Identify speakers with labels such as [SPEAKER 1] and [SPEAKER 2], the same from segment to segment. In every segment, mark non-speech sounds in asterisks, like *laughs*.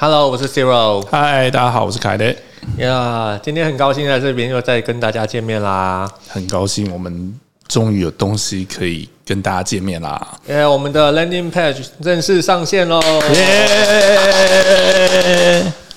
[SPEAKER 1] Hello，我是 Zero。
[SPEAKER 2] 嗨，大家好，我是凯德。
[SPEAKER 1] 呀，今天很高兴在这边又再跟大家见面啦。
[SPEAKER 2] 很高兴我们终于有东西可以跟大家见面啦。
[SPEAKER 1] 耶，我们的 Landing Page 正式上线喽！
[SPEAKER 2] 耶！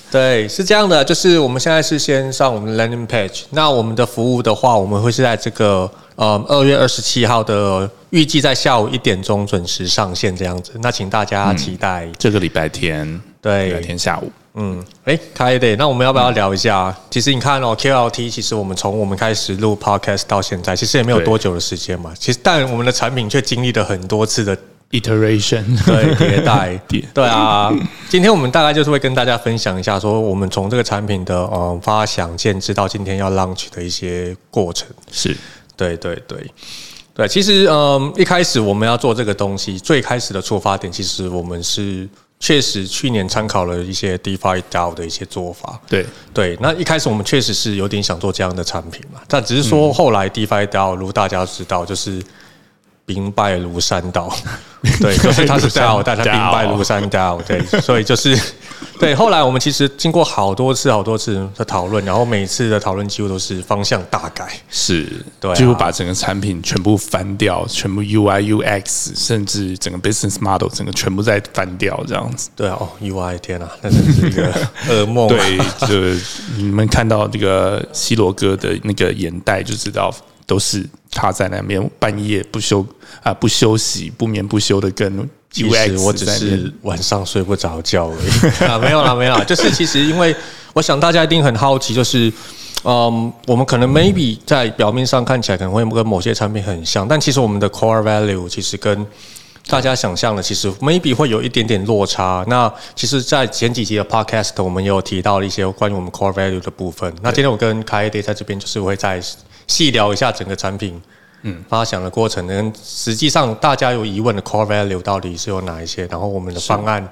[SPEAKER 1] 对，是这样的，就是我们现在是先上我们的 Landing Page。那我们的服务的话，我们会是在这个呃二月二十七号的预计在下午一点钟准时上线这样子。那请大家期待
[SPEAKER 2] 这个礼拜天，礼拜
[SPEAKER 1] 对，
[SPEAKER 2] 天下午，
[SPEAKER 1] 嗯，哎，开的。那我们要不要聊一下？其实你看哦，KLT，其实我们从我们开始录 Podcast 到现在，其实也没有多久的时间嘛。其实，但我们的产品却经历了很多次的
[SPEAKER 2] iteration，
[SPEAKER 1] 对迭代
[SPEAKER 2] 迭。*laughs*
[SPEAKER 1] 对啊，今天我们大概就是会跟大家分享一下，说我们从这个产品的呃发想建制到今天要 launch 的一些过程。
[SPEAKER 2] 是
[SPEAKER 1] 对对对对，其实嗯，一开始我们要做这个东西，最开始的出发点，其实我们是确实去年参考了一些 DeFi DAO 的一些做法。
[SPEAKER 2] 对，
[SPEAKER 1] 对，那一开始我们确实是有点想做这样的产品嘛，但只是说后来 DeFi DAO 如大家知道，就是兵败如山倒，*laughs* 对，就是他是 DAO，但它兵败如山倒，对，所以就是对。后来我们其实经过好多次、好多次的讨论，然后每次的讨论几乎都是方向大改。
[SPEAKER 2] 是，
[SPEAKER 1] 对啊
[SPEAKER 2] 几乎把整个产品全部翻掉，全部 UI UX，甚至整个 business model 整个全部在翻掉这样子。
[SPEAKER 1] 对啊，哦，UI，天啊，那真是一个 *laughs* 噩梦、啊。
[SPEAKER 2] 对，就你们看到这个西罗哥的那个眼袋，就知道都是他在那边半夜不休啊、不休息、不眠不休的跟
[SPEAKER 1] 其实我只是晚上睡不着觉而已 *laughs* 啊，没有啦，没有啦，就是其实因为我想大家一定很好奇，就是嗯，我们可能 maybe 在表面上看起来可能会跟某些产品很像，但其实我们的 core value 其实跟大家想象的其实 maybe 会有一点点落差。那其实，在前几集的 podcast 我们也有提到了一些关于我们 core value 的部分。那今天我跟开 day 在这边就是会再细聊一下整个产品。嗯，发想的过程跟实际上大家有疑问的 core value 到底是有哪一些？然后我们的方案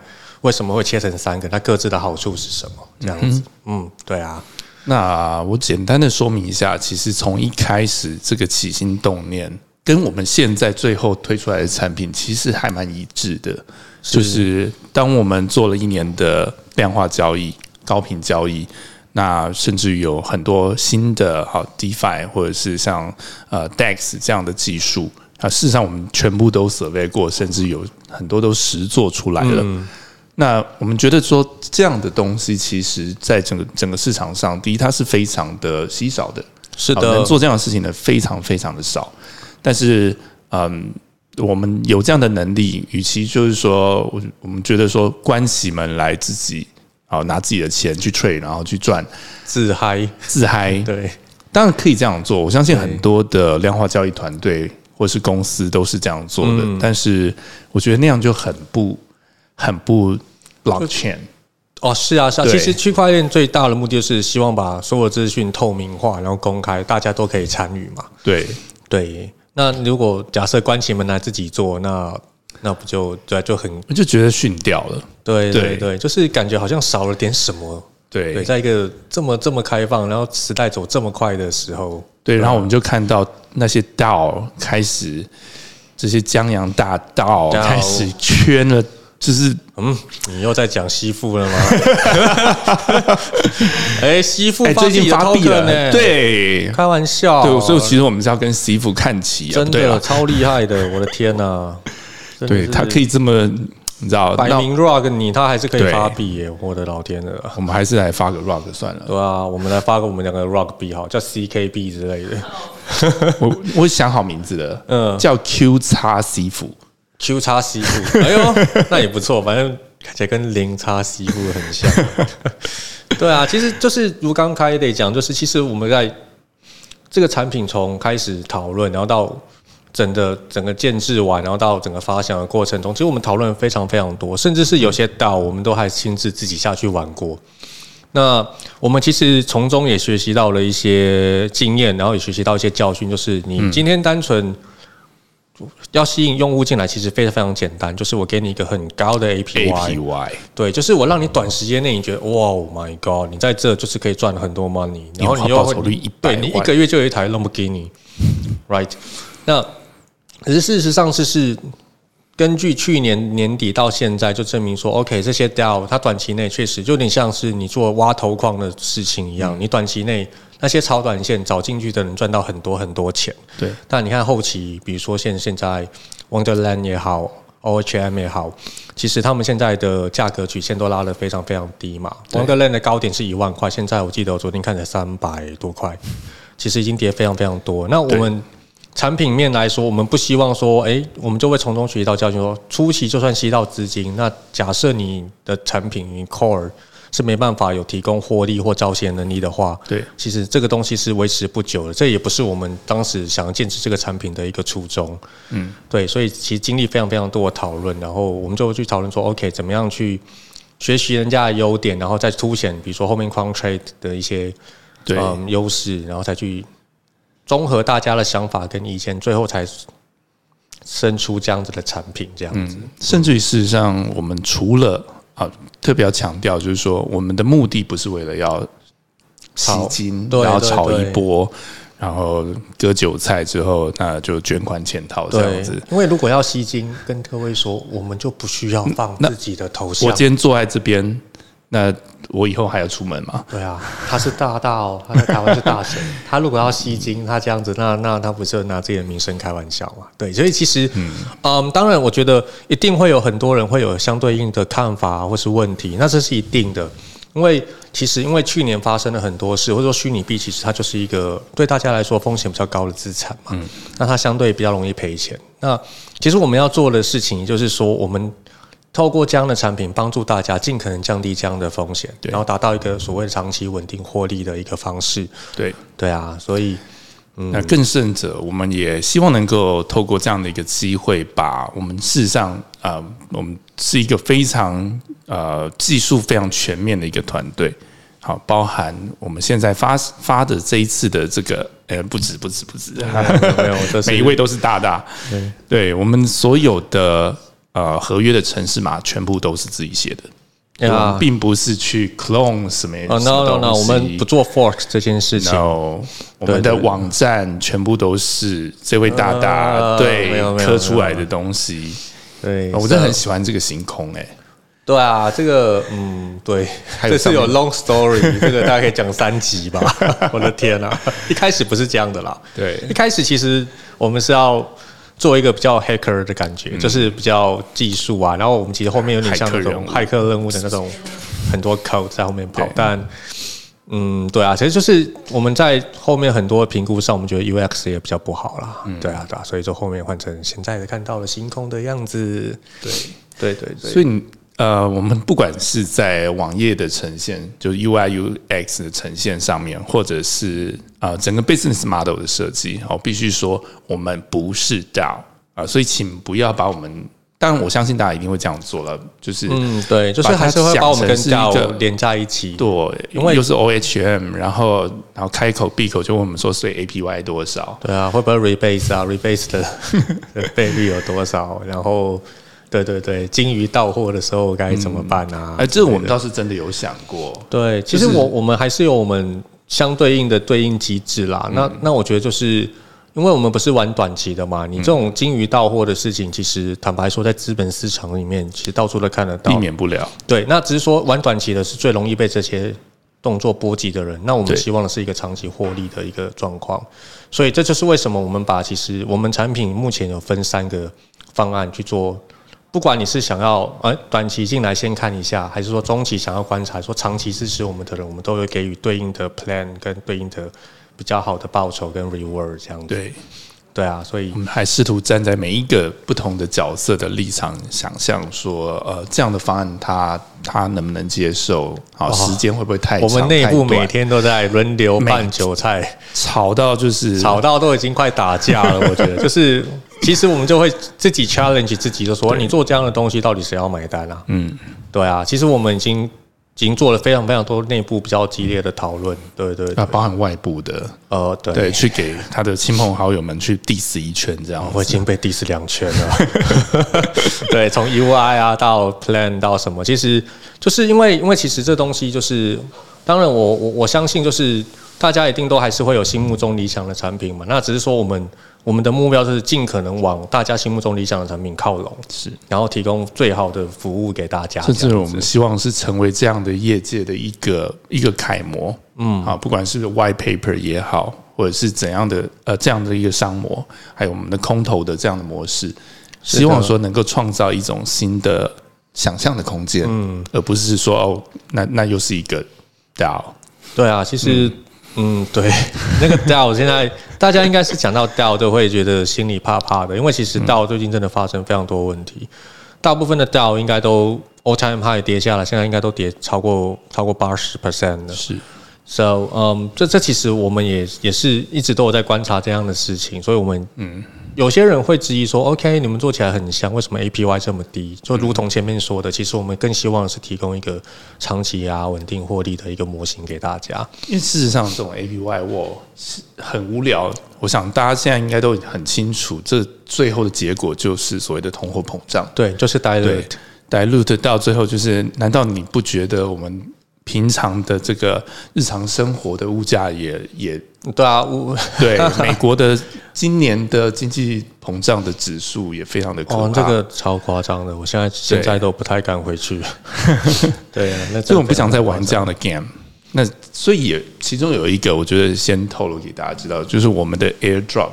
[SPEAKER 1] 为什么会切成三个？它各自的好处是什么？这样子，嗯，对啊，
[SPEAKER 2] 那我简单的说明一下，其实从一开始这个起心动念，跟我们现在最后推出来的产品其实还蛮一致的。就是当我们做了一年的量化交易、高频交易，那甚至有很多新的好 DeFi 或者是像呃 DEX 这样的技术啊，事实上我们全部都 survey 过，甚至有很多都实做出来了。那我们觉得说这样的东西，其实在整个整个市场上，第一它是非常的稀少的，
[SPEAKER 1] 是
[SPEAKER 2] 的能做这样的事情的非常非常的少。但是，嗯，我们有这样的能力，与其就是说，我我们觉得说，关起门来自己啊拿自己的钱去 trade，然后去赚
[SPEAKER 1] 自嗨，
[SPEAKER 2] 自嗨，*laughs*
[SPEAKER 1] 对，
[SPEAKER 2] 当然可以这样做。我相信很多的量化交易团队或是公司都是这样做的，但是我觉得那样就很不很不 blockchain。
[SPEAKER 1] 哦，是啊，是啊。其实区块链最大的目的就是希望把所有资讯透明化，然后公开，大家都可以参与嘛。
[SPEAKER 2] 对，
[SPEAKER 1] 对，那如果假设关起门来自己做，那那不就对，就很
[SPEAKER 2] 就觉得逊掉了。
[SPEAKER 1] 对对
[SPEAKER 2] 对
[SPEAKER 1] 对，就是感觉好像少了点什么。
[SPEAKER 2] 对
[SPEAKER 1] 对，在一个这么这么开放，然后时代走这么快的时候，
[SPEAKER 2] 对，然后我们就看到那些道开始，这些江洋大盗开始圈了，就是
[SPEAKER 1] 嗯，你又在讲吸附了吗？*laughs* 哎，吸附
[SPEAKER 2] 哎，
[SPEAKER 1] 发
[SPEAKER 2] 最近发币了，
[SPEAKER 1] 呢？，
[SPEAKER 2] 对
[SPEAKER 1] 开玩笑，
[SPEAKER 2] 对，所以其实我们是要跟媳妇看齐啊，
[SPEAKER 1] 真的超厉害的，我的天呐！真的是
[SPEAKER 2] 对他可以这么，你知道，那
[SPEAKER 1] 摆明 rug 你，他还是可以
[SPEAKER 2] 对
[SPEAKER 1] 发币耶！我的老天鹅，
[SPEAKER 2] 我们还是来发个 rock 算了。
[SPEAKER 1] 对啊，我们来发个我们两个 rug 币好，叫 CKB 之类的 *laughs*
[SPEAKER 2] 我我想好名字了，
[SPEAKER 1] 嗯
[SPEAKER 2] 叫 Q 叉媳妇。
[SPEAKER 1] Q 叉 C 服，哎呦，*laughs* 那也不错，反正看起来跟零叉 C 服很像。*laughs* 对啊，其实就是如刚刚开得讲，就是其实我们在这个产品从开始讨论，然后到整个整个建制完，然后到整个发想的过程中，其实我们讨论非常非常多，甚至是有些岛我们都还亲自自己下去玩过。那我们其实从中也学习到了一些经验，然后也学习到一些教训，就是你今天单纯要吸引用户进来，其实非常非常简单，就是我给你一个很高的 APY，,
[SPEAKER 2] APY
[SPEAKER 1] 对，就是我让你短时间内你觉得哇，Oh my God，你在这就是可以赚很多 money，然后你又会
[SPEAKER 2] 年化报酬率100
[SPEAKER 1] 对你一
[SPEAKER 2] 万
[SPEAKER 1] 个月就有一台 Lamborghini，right？那可是事实上是是根据去年年底到现在，就证明说，OK，这些 DAO 它短期内确实就有点像是你做挖头矿的事情一样，你短期内那些炒短线找进去的人赚到很多很多钱。
[SPEAKER 2] 对，
[SPEAKER 1] 但你看后期，比如说现现在 Wonderland 也好，OHM 也好，其实他们现在的价格曲线都拉得非常非常低嘛。Wonderland 的高点是一万块，现在我记得我昨天看才三百多块，其实已经跌非常非常多。那我们产品面来说，我们不希望说，诶，我们就会从中学习到教训，说初期就算吸到资金，那假设你的产品你 core 是没办法有提供获利或招钱能力的话，
[SPEAKER 2] 对，
[SPEAKER 1] 其实这个东西是维持不久的，这也不是我们当时想要坚持这个产品的一个初衷。嗯，对，所以其实经历非常非常多的讨论，然后我们就去讨论说，OK，怎么样去学习人家的优点，然后再凸显，比如说后面 u a n trade 的一些
[SPEAKER 2] 对
[SPEAKER 1] 嗯优势，然后再去。综合大家的想法跟意见，最后才生出这样子的产品，这样子。
[SPEAKER 2] 甚至于事实上，我们除了啊特别要强调，就是说我们的目的不是为了要吸金，然后炒一波，然后割韭菜之后，那就捐款潜逃这样子。
[SPEAKER 1] 因为如果要吸金，跟各位说，我们就不需要放自己的头像。
[SPEAKER 2] 我今天坐在这边。那我以后还要出门吗？
[SPEAKER 1] 对啊，他是大大哦，他在台湾是大神。*laughs* 他如果要吸金，他这样子，那那他不是拿自己的名声开玩笑嘛？对，所以其实，嗯，当然，我觉得一定会有很多人会有相对应的看法或是问题，那这是一定的。因为其实因为去年发生了很多事，或者说虚拟币其实它就是一个对大家来说风险比较高的资产嘛，那它相对比较容易赔钱。那其实我们要做的事情就是说我们。透过这样的产品帮助大家尽可能降低这样的风险，然后达到一个所谓长期稳定获利的一个方式。
[SPEAKER 2] 对
[SPEAKER 1] 对啊，所以
[SPEAKER 2] 那更甚者，我们也希望能够透过这样的一个机会，把我们事实上啊，我们是一个非常呃技术非常全面的一个团队。好，包含我们现在发发的这一次的这个，呃，不止不止不止，*laughs*
[SPEAKER 1] 没有，*laughs*
[SPEAKER 2] 每一位都是大大。对，对我们所有的。呃，合约的城市码全部都是自己写的，对吧？并不是去 clone 什么
[SPEAKER 1] 哦，no no no，我们不做 fork 这件事情。
[SPEAKER 2] 我们的网站全部都是这位大大对刻出来的东西。
[SPEAKER 1] 对，
[SPEAKER 2] 我真的很喜欢这个星空，哎，
[SPEAKER 1] 对啊，这个嗯，对，这是有 long story，*laughs* 这个大家可以讲三集吧。*laughs* 我的天啊，一开始不是这样的啦。
[SPEAKER 2] 对，
[SPEAKER 1] 一开始其实我们是要。做一个比较 hacker 的感觉，就是比较技术啊，然后我们其实后面有点像那种骇客任务的那种很多 code 在后面跑，但嗯，对啊，其实就是我们在后面很多评估上，我们觉得 UX 也比较不好啦，对啊，对啊，所以就后面换成现在的看到了星空的样子，
[SPEAKER 2] 对，
[SPEAKER 1] 对对对，
[SPEAKER 2] 所以。呃，我们不管是在网页的呈现，就是 UI UX 的呈现上面，或者是啊整个 business model 的设计，哦，必须说我们不是 DAO 啊，所以请不要把我们，当然我相信大家一定会这样做了，就是
[SPEAKER 1] 嗯，对，就是还是会把我们跟 DAO 连在一起，
[SPEAKER 2] 对，因为又是 OHM，然后然后开口闭口就问我们说税 APY 多少？
[SPEAKER 1] 对啊，会不会 rebase 啊？rebase 的 *laughs* 倍率有多少？然后。对对对，金鱼到货的时候该怎么办啊？
[SPEAKER 2] 哎，这我们倒是真的有想过。
[SPEAKER 1] 对，其实我我们还是有我们相对应的对应机制啦。那那我觉得就是，因为我们不是玩短期的嘛，你这种金鱼到货的事情，其实坦白说，在资本市场里面，其实到处都看得到，
[SPEAKER 2] 避免不了。
[SPEAKER 1] 对，那只是说玩短期的是最容易被这些动作波及的人。那我们希望的是一个长期获利的一个状况。所以这就是为什么我们把其实我们产品目前有分三个方案去做。不管你是想要呃短期进来先看一下，还是说中期想要观察，说长期支持我们的人，我们都会给予对应的 plan 跟对应的比较好的报酬跟 reward 这样子。
[SPEAKER 2] 对，
[SPEAKER 1] 对啊，所以
[SPEAKER 2] 我们还试图站在每一个不同的角色的立场，想象说，呃，这样的方案他他能不能接受？好，时间会不会太长？
[SPEAKER 1] 我们内部每天都在轮流拌韭菜，
[SPEAKER 2] 吵到就是
[SPEAKER 1] 吵到都已经快打架了。我觉得就是。其实我们就会自己 challenge 自己，就说你做这样的东西，到底谁要买单啊？嗯，对啊。其实我们已经已经做了非常非常多内部比较激烈的讨论，对对。
[SPEAKER 2] 那包含外部的，呃，对，去给他的亲朋好友们去 diss 一圈，这样。
[SPEAKER 1] 我已经被 diss 两圈了。*laughs* 对，从 UI 啊到 plan 到什么，其实就是因为因为其实这东西就是，当然我我我相信就是大家一定都还是会有心目中理想的产品嘛。那只是说我们。我们的目标就是尽可能往大家心目中理想的产品靠拢，
[SPEAKER 2] 是，
[SPEAKER 1] 然后提供最好的服务给大家。
[SPEAKER 2] 甚至我们希望是成为这样的业界的一个一个楷模，嗯，啊，不管是 white paper 也好，或者是怎样的呃这样的一个商模，还有我们的空投的这样的模式，希望说能够创造一种新的想象的空间，嗯，而不是说哦，那那又是一个 DAO，
[SPEAKER 1] 对啊，其实嗯对，*laughs* 那个 DAO 现在大家应该是讲到 DAO 都会觉得心里怕怕的，因为其实 DAO 最近真的发生非常多问题，大部分的 DAO 应该都 all time high 跌下来，现在应该都跌超过超过八十 percent 了。
[SPEAKER 2] 是。
[SPEAKER 1] So，嗯，这这其实我们也也是一直都有在观察这样的事情，所以我们嗯，有些人会质疑说，OK，你们做起来很香，为什么 APY 这么低？就如同前面说的，其实我们更希望是提供一个长期啊稳定获利的一个模型给大家。
[SPEAKER 2] 因为事实上，这种 APY 我是很无聊。我想大家现在应该都很清楚，这最后的结果就是所谓的通货膨胀。
[SPEAKER 1] 对，就是 dilute。
[SPEAKER 2] dilute 到最后就是，难道你不觉得我们平常的这个日常生活的物价也也
[SPEAKER 1] 对啊，我 *laughs*
[SPEAKER 2] 对美国的今年的经济膨胀的指数也非常的可怕。
[SPEAKER 1] 哦，这个超夸张的，我现在现在都不太敢回去。*laughs* 对啊，那
[SPEAKER 2] 所以我不想再玩这样的 game。那所以也其中有一个，我觉得先透露给大家知道，就是我们的 airdrop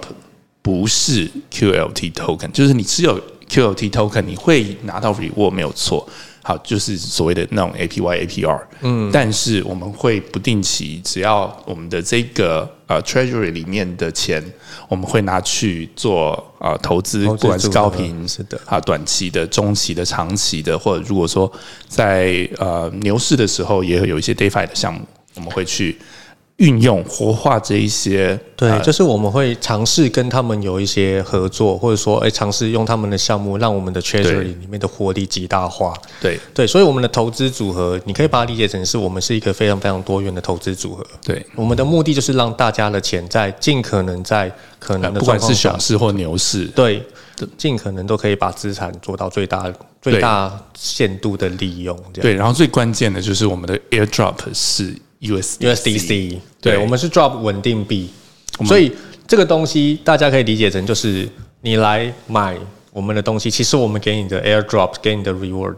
[SPEAKER 2] 不是 QLT token，就是你持有 QLT token，你会拿到 reward 没有错。好，就是所谓的那种 APY、APR，嗯，但是我们会不定期，只要我们的这个呃 treasury 里面的钱，我们会拿去做呃投资，不管是高频
[SPEAKER 1] 是的。
[SPEAKER 2] 啊，短期的、中期的、长期的，或者如果说在呃牛市的时候，也会有一些 DeFi 的项目，我们会去运用活化这一些
[SPEAKER 1] 对，
[SPEAKER 2] 呃
[SPEAKER 1] 就是我们会尝试跟他们有一些合作，或者说，哎，尝试用他们的项目，让我们的 treasury 里面的活力极大化。
[SPEAKER 2] 对
[SPEAKER 1] 对，所以我们的投资组合，你可以把它理解成是我们是一个非常非常多元的投资组合。
[SPEAKER 2] 对，
[SPEAKER 1] 我们的目的就是让大家的钱在尽可能在可能的
[SPEAKER 2] 呃不管是熊市或牛市，
[SPEAKER 1] 对，尽可能都可以把资产做到最大最大限度的利用。
[SPEAKER 2] 对，然后最关键的就是我们的 airdrop 是
[SPEAKER 1] USDC，对。
[SPEAKER 2] 对
[SPEAKER 1] 我们是 drop 稳定币，所以这个东西大家可以理解成就是你来买我们的东西，其实我们给你的 airdrop 给你的 reward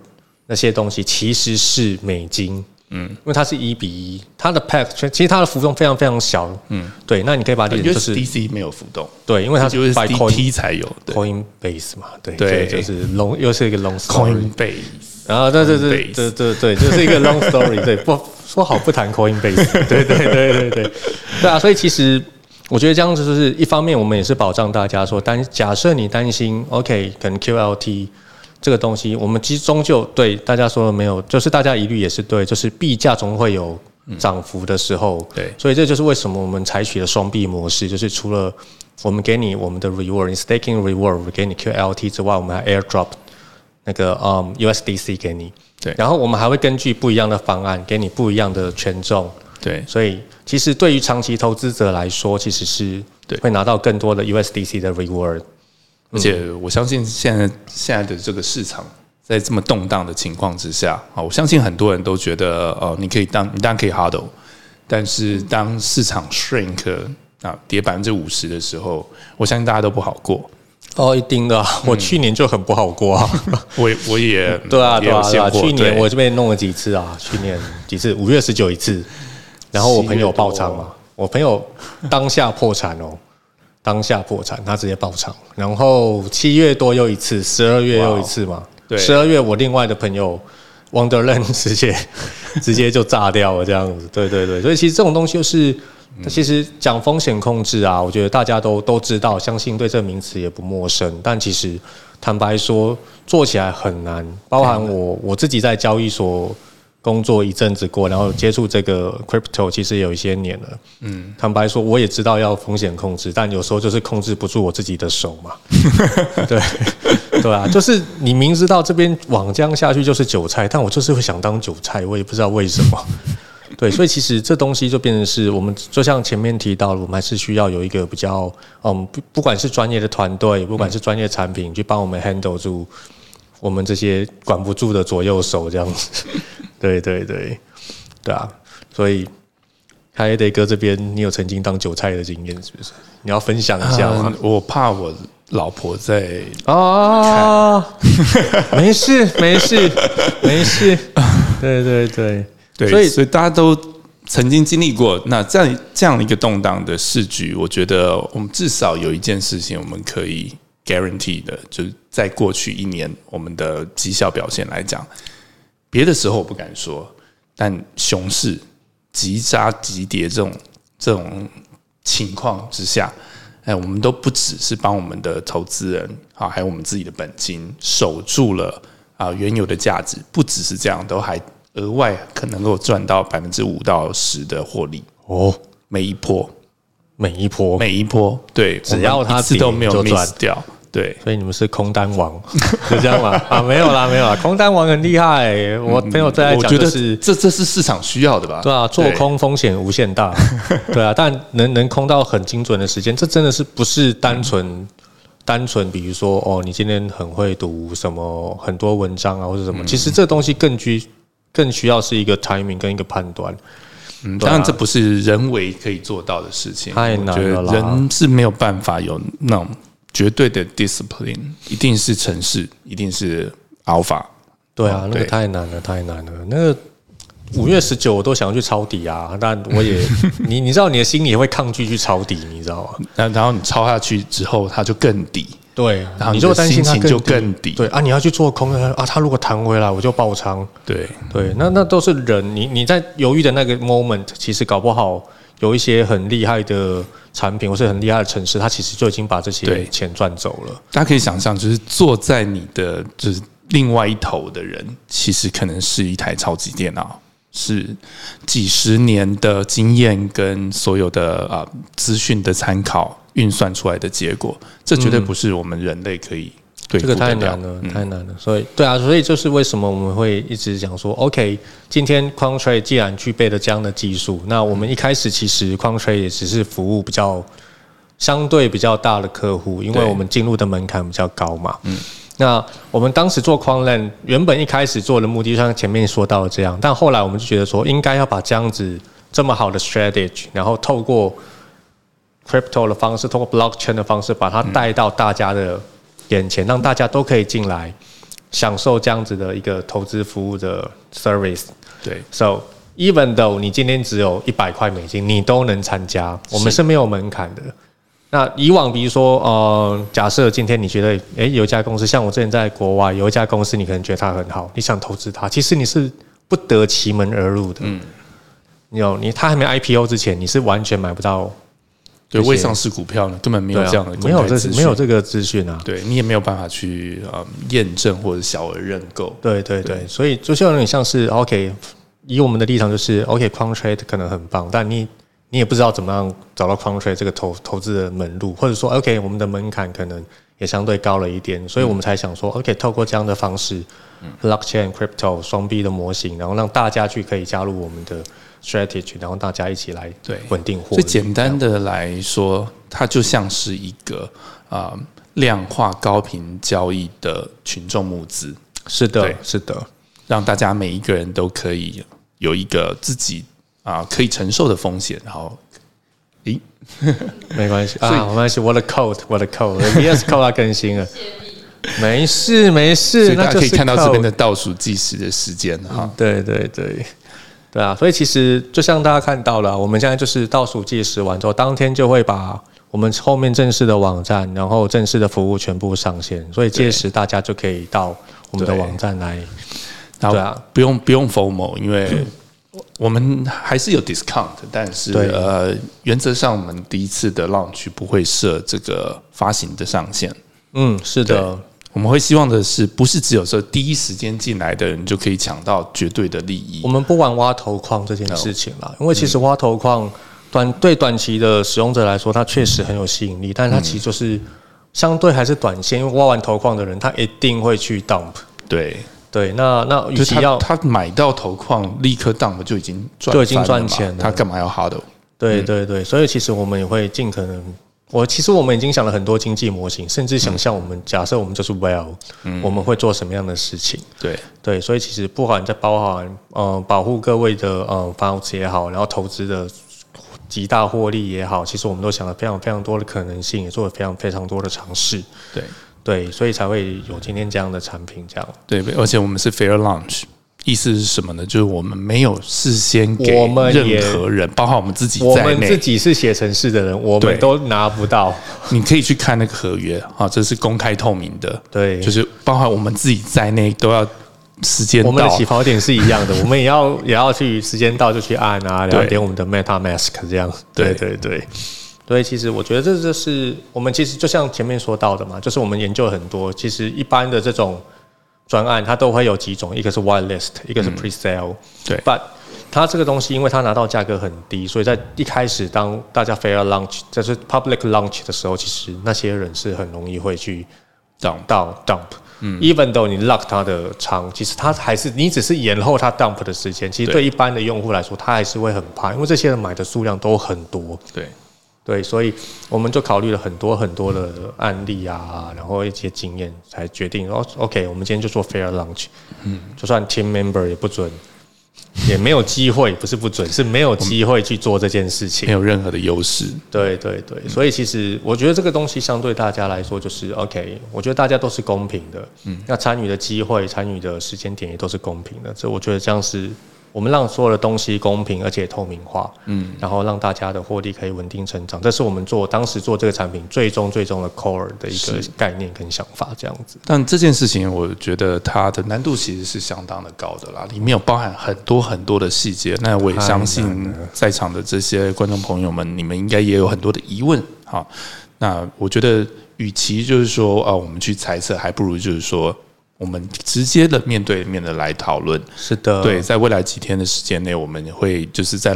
[SPEAKER 1] 那些东西其实是美金。嗯，因为它是一比一，它的 pack 其实它的浮动非常非常小。嗯，对，那你可以把它理解就是
[SPEAKER 2] USDC 没有浮动，
[SPEAKER 1] 对，因为它是 by coin
[SPEAKER 2] 才有的
[SPEAKER 1] Coinbase 嘛，对
[SPEAKER 2] 对。
[SPEAKER 1] 这就是 long 又是一个 long。
[SPEAKER 2] Coinbase。
[SPEAKER 1] 然后对对对对对对，就是一个 long story。对，不说好不谈 Coinbase。对对对对对 *laughs* 对啊！所以其实我觉得这样子就是一方面，我们也是保障大家说，担假设你担心，OK，可能 QLT 这个东西，我们其实终究对大家说了没有，就是大家疑虑也是对，就是币价总会有涨幅的时候。
[SPEAKER 2] 对
[SPEAKER 1] 所以这就是为什么我们采取了双币模式，就是除了我们给你我们的 reward，你 staking reward 给你 QLT 之外，我们还 airdrop 那个嗯 USDC 给你。
[SPEAKER 2] 对
[SPEAKER 1] 然后我们还会根据不一样的方案给你不一样的权重。
[SPEAKER 2] 对
[SPEAKER 1] 所以其实对于长期投资者来说，其实是
[SPEAKER 2] 对
[SPEAKER 1] 会拿到更多的 USDC 的 reward。
[SPEAKER 2] 而且我相信现在现在的这个市场，在这么动荡的情况之下，啊，我相信很多人都觉得，哦，你可以当你当然可以 huddle，但是当市场 shrink 啊跌百分之五十的时候，我相信大家都不好过。
[SPEAKER 1] 哦，一定的啊，我去年就很不好过啊。
[SPEAKER 2] 我也我也 *laughs*
[SPEAKER 1] 对啊，对啊，对啊。去年我这边弄了几次啊，去年几次，五月十九一次，然后我朋友爆仓嘛，我朋友当下破产哦，当下破产，他直接爆仓，然后七月多又一次，十二月又一次嘛，
[SPEAKER 2] 对
[SPEAKER 1] 十二月我另外的朋友 Wonderland 直接直接就炸掉了这样子，对对对，所以其实这种东西就是。其实讲风险控制啊，我觉得大家都都知道，相信对这个名词也不陌生。但其实坦白说，做起来很难。包含我我自己在交易所工作一阵子过，然后接触这个 crypto 其实也有一些年了。嗯，坦白说，我也知道要风险控制，但有时候就是控制不住我自己的手嘛。*laughs* 对对啊，就是你明知道这边往这样下去就是韭菜，但我就是会想当韭菜，我也不知道为什么。对，所以其实这东西就变成是我们，就像前面提到了，我们还是需要有一个比较，嗯，不不管是专业的团队，不管是专业产品，去帮我们 handle 住我们这些管不住的左右手这样子。*laughs* 对对对，对啊，所以海得哥这边，你有曾经当韭菜的经验是不是？你要分享一下吗？
[SPEAKER 2] 我怕我老婆在
[SPEAKER 1] 哦，*laughs* 没事没事没事，对对对
[SPEAKER 2] 对，所以所以大家都曾经经历过那这样这样的一个动荡的市局，我觉得我们至少有一件事情我们可以 guarantee 的，就是在过去一年我们的绩效表现来讲，别的时候我不敢说，但熊市。急杀急跌这种这种情况之下，哎，我们都不只是帮我们的投资人啊，还有我们自己的本金守住了啊原有的价值，不只是这样，都还额外可能够赚到百分之五到十的获利哦。每一波，
[SPEAKER 1] 每一波，
[SPEAKER 2] 每一波，对，
[SPEAKER 1] 只要它
[SPEAKER 2] 次都没有 miss 掉。对，
[SPEAKER 1] 所以你们是空单王，*laughs* 是这样吗？啊，没有啦，没有啦，空单王很厉害。我朋友在讲的是，
[SPEAKER 2] 这这是市场需要的吧？
[SPEAKER 1] 对啊，做空风险无限大，*laughs* 对啊，但能能空到很精准的时间，这真的是不是单纯单纯，比如说哦，你今天很会读什么很多文章啊，或者什么？其实这东西更需更需要是一个 timing 跟一个判断。
[SPEAKER 2] 嗯，当然这不是人为可以做到的事情，
[SPEAKER 1] 太难了，
[SPEAKER 2] 人是没有办法有那种。绝对的 discipline 一定是城市，一定是 alpha。
[SPEAKER 1] 对啊，那个太难了，太难了。那个五月十九，我都想要去抄底啊，但我也，*laughs* 你你知道，你的心里也会抗拒去抄底，你知道吗？
[SPEAKER 2] 然然后你抄下去之后，它就更低。
[SPEAKER 1] 对，
[SPEAKER 2] 然后你就担心它就更低。
[SPEAKER 1] 对啊，你要去做空啊，它如果弹回来，我就爆仓。
[SPEAKER 2] 对
[SPEAKER 1] 对，那那都是人，你你在犹豫的那个 moment，其实搞不好有一些很厉害的。产品或是很厉害的城市，它其实就已经把这些钱赚走了。
[SPEAKER 2] 大家可以想象，就是坐在你的就是另外一头的人，其实可能是一台超级电脑，是几十年的经验跟所有的啊资讯的参考运算出来的结果。这绝对不是我们人类可以。
[SPEAKER 1] 这个太难了，太难了。所以，对啊，所以就是为什么我们会一直讲说，OK，今天 Quantrade 既然具备了这样的技术，那我们一开始其实 Quantrade 也只是服务比较相对比较大的客户，因为我们进入的门槛比较高嘛。嗯。那我们当时做 Quantland，原本一开始做的目的，像前面说到的这样，但后来我们就觉得说，应该要把这样子这么好的 strategy，然后透过 crypto 的方式，透过 blockchain 的方式，把它带到大家的。眼前让大家都可以进来享受这样子的一个投资服务的 service。
[SPEAKER 2] 对
[SPEAKER 1] ，so even though 你今天只有一百块美金，你都能参加，我们是没有门槛的。那以往比如说，呃，假设今天你觉得，诶，有一家公司，像我之前在国外有一家公司，你可能觉得它很好，你想投资它，其实你是不得其门而入的。嗯，有你，它还没 IPO 之前，你是完全买不到。
[SPEAKER 2] 对未上市股票呢，根本没有这样的
[SPEAKER 1] 没有这没有这个资讯啊，
[SPEAKER 2] 对你也没有办法去呃验证或者小额认购。
[SPEAKER 1] 对对对，所以就像有点像是 OK，以我们的立场就是 OK，Contract 可能很棒，但你你也不知道怎么样找到 Contract 这个投投资的门路，或者说 OK，我们的门槛可能也相对高了一点，所以我们才想说 OK，透过这样的方式，Blockchain Crypto 双币的模型，然后让大家去可以加入我们的。strategy，然后大家一起来
[SPEAKER 2] 对
[SPEAKER 1] 稳定货。
[SPEAKER 2] 最简单的来说，它就像是一个啊量化高频交易的群众募资。
[SPEAKER 1] 是的，是的，
[SPEAKER 2] 让大家每一个人都可以有一个自己啊可以承受的风险。然后，咦，*laughs*
[SPEAKER 1] 没关系啊，没关系。我的 code，我的 code，VS Code 要更新了。没事，没事。
[SPEAKER 2] 大家可以看到这边的倒数计时的时间哈。
[SPEAKER 1] 对对对。对啊，所以其实就像大家看到了，我们现在就是倒数计时完之后，当天就会把我们后面正式的网站，然后正式的服务全部上线，所以届时大家就可以到我们的网站来。
[SPEAKER 2] 对啊，不用不用 FOMO，因为我们还是有 discount，但是呃，原则上我们第一次的 launch 不会设这个发行的上限。
[SPEAKER 1] 嗯，是的。
[SPEAKER 2] 我们会希望的是，不是只有说第一时间进来的人就可以抢到绝对的利益。
[SPEAKER 1] 我们不玩挖头矿这件事情了，因为其实挖头矿短对短期的使用者来说，它确实很有吸引力，但是它其实就是相对还是短线，因为挖完头矿的人，他一定会去 dump。
[SPEAKER 2] 对
[SPEAKER 1] 对，那那与其要
[SPEAKER 2] 他买到头矿立刻 dump 就已经
[SPEAKER 1] 就已经赚钱了，
[SPEAKER 2] 他干嘛要 hard？
[SPEAKER 1] 对对对，所以其实我们也会尽可能。我其实我们已经想了很多经济模型，甚至想象我们假设我们就是 well，我们会做什么样的事情？
[SPEAKER 2] 对
[SPEAKER 1] 对，所以其实不管在包含呃保护各位的呃房子也好，然后投资的极大获利也好，其实我们都想了非常非常多的可能性，也做了非常非常多的尝试。
[SPEAKER 2] 对
[SPEAKER 1] 对，所以才会有今天这样的产品。这样
[SPEAKER 2] 对，而且我们是 fair launch，意思是什么呢？就是我们没有事先给任何人，包括我们自己
[SPEAKER 1] 我
[SPEAKER 2] 在内，
[SPEAKER 1] 们自己是写程式的人，我
[SPEAKER 2] 对
[SPEAKER 1] 们都拿不到。
[SPEAKER 2] 你可以去看那个合约啊，这是公开透明的。
[SPEAKER 1] 对
[SPEAKER 2] 就是包括我们自己在内都要时间
[SPEAKER 1] 我们的起跑点是一样的，*laughs* 我们也要也要去时间到就去按啊，
[SPEAKER 2] 对
[SPEAKER 1] 了解我们的 MetaMask 这样。
[SPEAKER 2] 对
[SPEAKER 1] 对对对，所以其实我觉得这就是我们其实就像前面说到的嘛，就是我们研究很多，其实一般的这种专案它都会有几种，一个是 white list，一个是 pre-sale，、
[SPEAKER 2] 嗯对
[SPEAKER 1] But 它这个东西，因为它拿到价格很低，所以在一开始当大家 fair launch，就是 public launch 的时候，其实那些人是很容易会去
[SPEAKER 2] 这样
[SPEAKER 1] 到 dump。嗯，even though 你 lock 它的仓，其实它还是你只是延后它 dump 的时间。其实
[SPEAKER 2] 对
[SPEAKER 1] 对一般的用户来说，他还是会很怕，因为这些人买的数量都很多。
[SPEAKER 2] 对
[SPEAKER 1] 对，所以我们就考虑了很多很多的案例啊，然后一些经验，才决定哦，OK，我们今天就做 fair launch。嗯，就算 team member 也不准，也没有机会，不是不准，是没有机会去做这件事情
[SPEAKER 2] 没。有任何的优势。
[SPEAKER 1] 对对对，所以其实我觉得这个东西相对大家来说就是 OK，我觉得大家都是公平的，嗯，那参与的机会、参与的时间点也都是公平的，所以我觉得这样是我们让所有的东西公平而且透明化，嗯，然后让大家的获利可以稳定成长，这是我们做当时做这个产品最终最终的 core 的一个概念跟想法，这样子。
[SPEAKER 2] 但这件事情，我觉得它的难度其实是相当的高的啦，里面有包含很多很多的细节。那我也相信在场的这些观众朋友们，你们应该也有很多的疑问。哈，那我觉得，与其就是说啊，我们去猜测，还不如就是说，我们直接的面对面的来讨论。
[SPEAKER 1] 是的，
[SPEAKER 2] 对，在未来几天的时间内，我们会就是在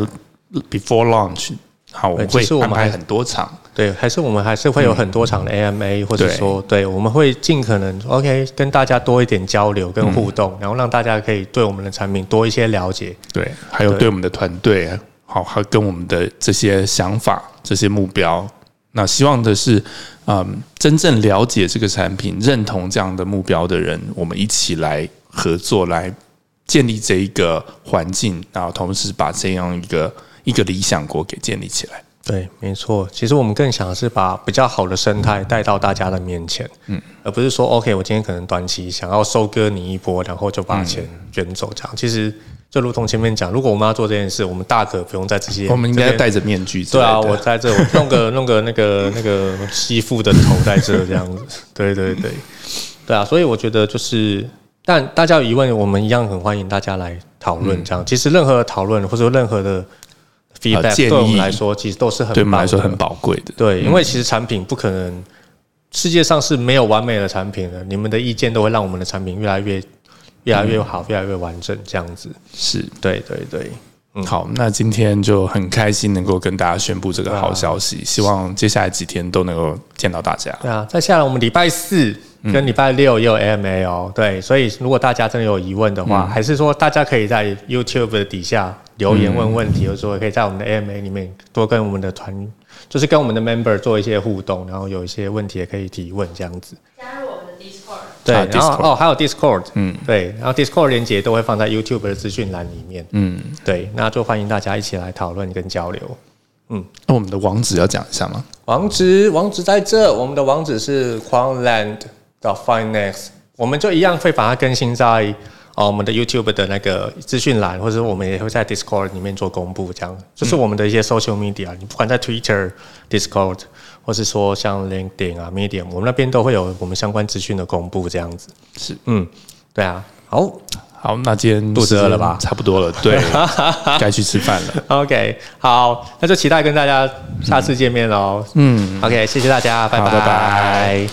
[SPEAKER 2] before launch，好，我们会安排很多场。
[SPEAKER 1] 对，还是我们还是会有很多场的 AMA，、或者
[SPEAKER 2] 对
[SPEAKER 1] 说，对，我们会尽可能 OK 跟大家多一点交流跟互动，然后让大家可以对我们的产品多一些了解。
[SPEAKER 2] 对，还有
[SPEAKER 1] 对
[SPEAKER 2] 对我们的团队，好，还有跟我们的这些想法、这些目标，那希望的是，嗯，真正了解这个产品、认同这样的目标的人，我们一起来合作，来建立这一个环境，然后同时把这样一个一个理想国给建立起来。
[SPEAKER 1] 对，没错。其实我们更想的是把比较好的生态带到大家的面前，嗯，而不是说 OK，我今天可能短期想要收割你一波，然后就把钱卷走这样。其实就如同前面讲，如果我们要做这件事，我们大可不用在这些，
[SPEAKER 2] 我们应该戴着面具
[SPEAKER 1] 对啊，我在这我弄个弄个那个那个吸附的头在这这样子，对对对，对啊，所以我觉得就是，但大家有疑问，我们一样很欢迎大家来讨论这样。其实任何的讨论或者说任何的 feedback，、对我们来说其实都是很
[SPEAKER 2] 对我们来说很宝贵的。
[SPEAKER 1] 对，因为其实产品不可能，世界上是没有完美的产品的，你们的意见都会让我们的产品越来越越来越好，越来越完整这样子。
[SPEAKER 2] 是，
[SPEAKER 1] 对对对。
[SPEAKER 2] 嗯好，那今天就很开心能够跟大家宣布这个好消息，希望接下来几天都能够见到大家。
[SPEAKER 1] 对啊，再下来我们礼拜四跟礼拜六也有 AMA 哦。对，所以如果大家真的有疑问的话，还是说大家可以在 YouTube 的底下留言问问题，或者说可以在我们的 AMA 里面多跟我们的团，就是跟我们的 member 做一些互动，然后有一些问题也可以提问这样子。
[SPEAKER 3] 加入我们的 Discord。
[SPEAKER 1] 对，
[SPEAKER 2] 啊
[SPEAKER 1] 然后哦，还有 Discord，嗯，对，然后 Discord 连接都会放在 YouTube 的资讯栏里面，嗯，对，那就欢迎大家一起来讨论跟交流。嗯。
[SPEAKER 2] 那我们的网址要讲一下吗？
[SPEAKER 1] 网址网址在这，我们的网址是 quanland 的 finance，我们就一样会把它更新在哦我们的 YouTube 的那个资讯栏，或者我们也会在 Discord 里面做公布，这样。就是我们的一些 social media，你不管在 Twitter、Discord，或是说像 LinkedIn 啊、Medium，我们那边都会有我们相关资讯的公布，这样子。
[SPEAKER 2] 是，
[SPEAKER 1] 嗯，对啊，好。
[SPEAKER 2] 好，那今天
[SPEAKER 1] 肚子饿了吧
[SPEAKER 2] 差不多了，*laughs* 对，该去吃饭了。
[SPEAKER 1] OK，好，那就期待跟大家下次见面喽。嗯，OK，谢谢大家，拜
[SPEAKER 2] 拜拜
[SPEAKER 1] 拜？